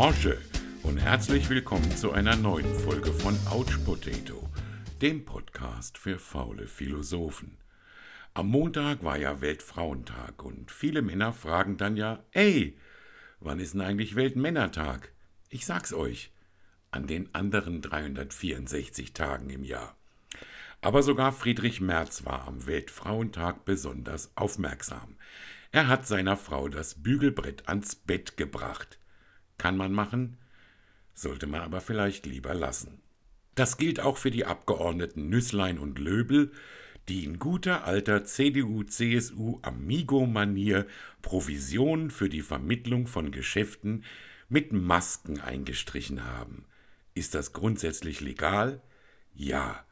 Morsche und herzlich willkommen zu einer neuen Folge von Ouch Potato, dem Podcast für faule Philosophen. Am Montag war ja Weltfrauentag und viele Männer fragen dann ja, ey, wann ist denn eigentlich Weltmännertag? Ich sag's euch, an den anderen 364 Tagen im Jahr. Aber sogar Friedrich Merz war am Weltfrauentag besonders aufmerksam. Er hat seiner Frau das Bügelbrett ans Bett gebracht. Kann man machen, sollte man aber vielleicht lieber lassen. Das gilt auch für die Abgeordneten Nüßlein und Löbel, die in guter alter CDU-CSU-Amigo-Manier Provisionen für die Vermittlung von Geschäften mit Masken eingestrichen haben. Ist das grundsätzlich legal? Ja.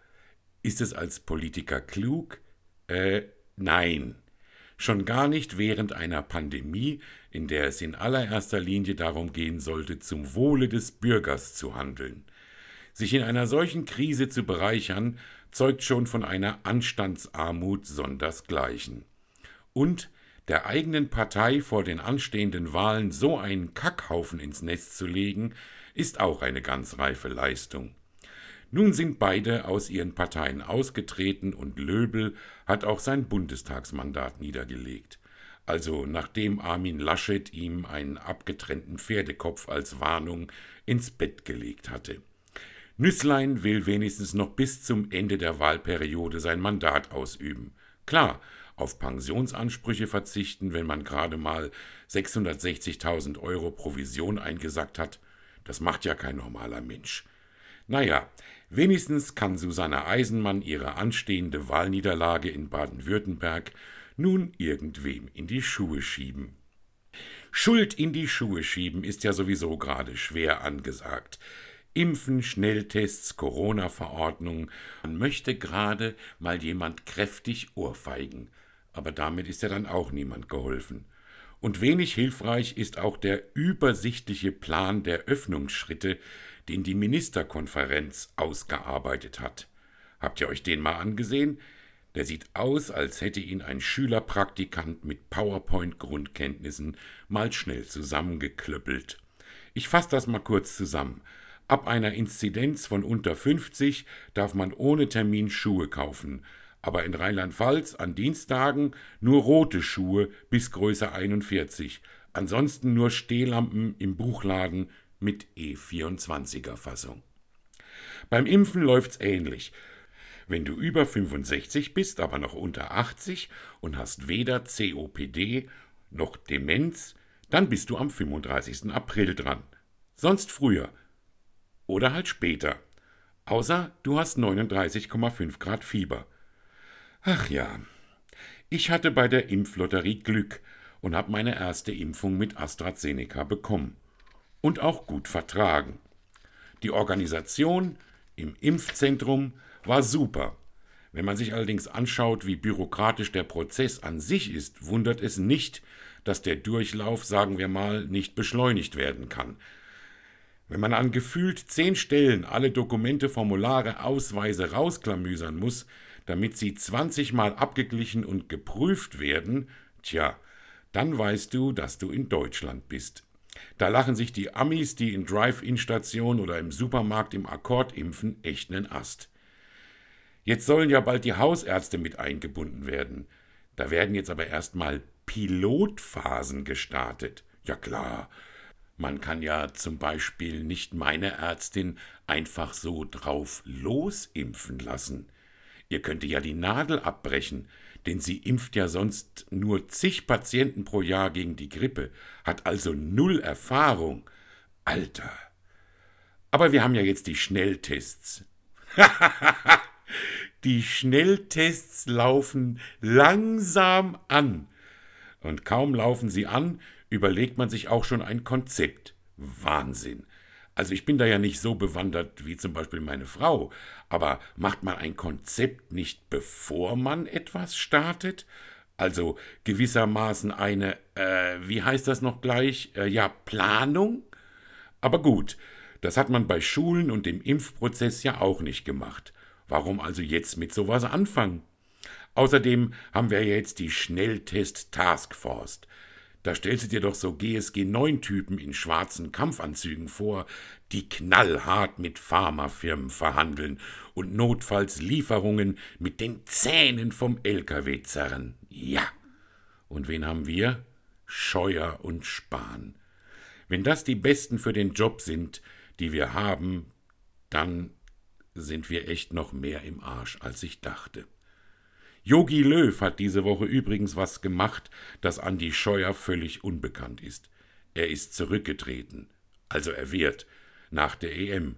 Ist es als Politiker klug? Äh, nein. Schon gar nicht während einer Pandemie, in der es in allererster Linie darum gehen sollte, zum Wohle des Bürgers zu handeln. Sich in einer solchen Krise zu bereichern, zeugt schon von einer Anstandsarmut sondersgleichen. Und der eigenen Partei vor den anstehenden Wahlen so einen Kackhaufen ins Nest zu legen, ist auch eine ganz reife Leistung. Nun sind beide aus ihren Parteien ausgetreten und Löbel hat auch sein Bundestagsmandat niedergelegt. Also nachdem Armin Laschet ihm einen abgetrennten Pferdekopf als Warnung ins Bett gelegt hatte. Nüßlein will wenigstens noch bis zum Ende der Wahlperiode sein Mandat ausüben. Klar, auf Pensionsansprüche verzichten, wenn man gerade mal 660.000 Euro Provision eingesackt hat, das macht ja kein normaler Mensch. Naja, wenigstens kann Susanne Eisenmann ihre anstehende Wahlniederlage in Baden-Württemberg nun irgendwem in die Schuhe schieben. Schuld in die Schuhe schieben ist ja sowieso gerade schwer angesagt. Impfen, Schnelltests, Corona-Verordnungen. Man möchte gerade mal jemand kräftig ohrfeigen. Aber damit ist ja dann auch niemand geholfen. Und wenig hilfreich ist auch der übersichtliche Plan der Öffnungsschritte, den die Ministerkonferenz ausgearbeitet hat. Habt ihr euch den mal angesehen? Der sieht aus, als hätte ihn ein Schülerpraktikant mit PowerPoint-Grundkenntnissen mal schnell zusammengeklöppelt. Ich fasse das mal kurz zusammen. Ab einer Inzidenz von unter 50 darf man ohne Termin Schuhe kaufen, aber in Rheinland-Pfalz an Dienstagen nur rote Schuhe bis Größe 41, ansonsten nur Stehlampen im Buchladen mit E24er Fassung. Beim Impfen läuft's ähnlich. Wenn du über 65 bist, aber noch unter 80 und hast weder COPD noch Demenz, dann bist du am 35. April dran. Sonst früher. Oder halt später. Außer du hast 39,5 Grad Fieber. Ach ja. Ich hatte bei der Impflotterie Glück und habe meine erste Impfung mit AstraZeneca bekommen und auch gut vertragen. Die Organisation im Impfzentrum war super. Wenn man sich allerdings anschaut, wie bürokratisch der Prozess an sich ist, wundert es nicht, dass der Durchlauf, sagen wir mal, nicht beschleunigt werden kann. Wenn man an gefühlt zehn Stellen alle Dokumente, Formulare, Ausweise rausklamüsern muss, damit sie 20 Mal abgeglichen und geprüft werden, tja, dann weißt du, dass du in Deutschland bist. Da lachen sich die Amis, die in Drive-In-Stationen oder im Supermarkt im Akkord impfen, echt nen Ast. Jetzt sollen ja bald die Hausärzte mit eingebunden werden. Da werden jetzt aber erstmal Pilotphasen gestartet. Ja klar. Man kann ja zum Beispiel nicht meine Ärztin einfach so drauf losimpfen lassen. Ihr könnt ja die Nadel abbrechen, denn sie impft ja sonst nur zig Patienten pro Jahr gegen die Grippe, hat also null Erfahrung. Alter. Aber wir haben ja jetzt die Schnelltests. die Schnelltests laufen langsam an. Und kaum laufen sie an, überlegt man sich auch schon ein Konzept. Wahnsinn. Also ich bin da ja nicht so bewandert wie zum Beispiel meine Frau, aber macht man ein Konzept nicht bevor man etwas startet? Also gewissermaßen eine, äh, wie heißt das noch gleich? Äh, ja, Planung? Aber gut, das hat man bei Schulen und dem Impfprozess ja auch nicht gemacht. Warum also jetzt mit sowas anfangen? Außerdem haben wir jetzt die Schnelltest Taskforce. Da stellst du dir doch so GSG-9-Typen in schwarzen Kampfanzügen vor, die knallhart mit Pharmafirmen verhandeln und notfalls Lieferungen mit den Zähnen vom LKW zerren. Ja. Und wen haben wir? Scheuer und Spahn. Wenn das die Besten für den Job sind, die wir haben, dann sind wir echt noch mehr im Arsch, als ich dachte. Yogi Löw hat diese Woche übrigens was gemacht, das Andi Scheuer völlig unbekannt ist. Er ist zurückgetreten, also er wird, nach der EM.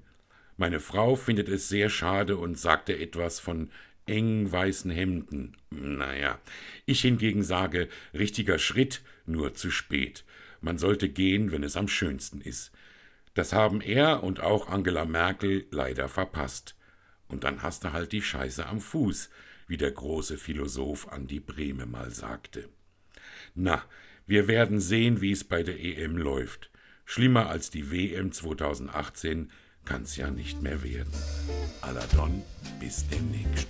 Meine Frau findet es sehr schade und sagte etwas von engen weißen Hemden. Naja, ich hingegen sage, richtiger Schritt, nur zu spät. Man sollte gehen, wenn es am schönsten ist. Das haben er und auch Angela Merkel leider verpasst. Und dann hast du halt die Scheiße am Fuß wie der große Philosoph Andi Brehme mal sagte. Na, wir werden sehen, wie es bei der EM läuft. Schlimmer als die WM 2018 kann's ja nicht mehr werden. Aladon, bis demnächst.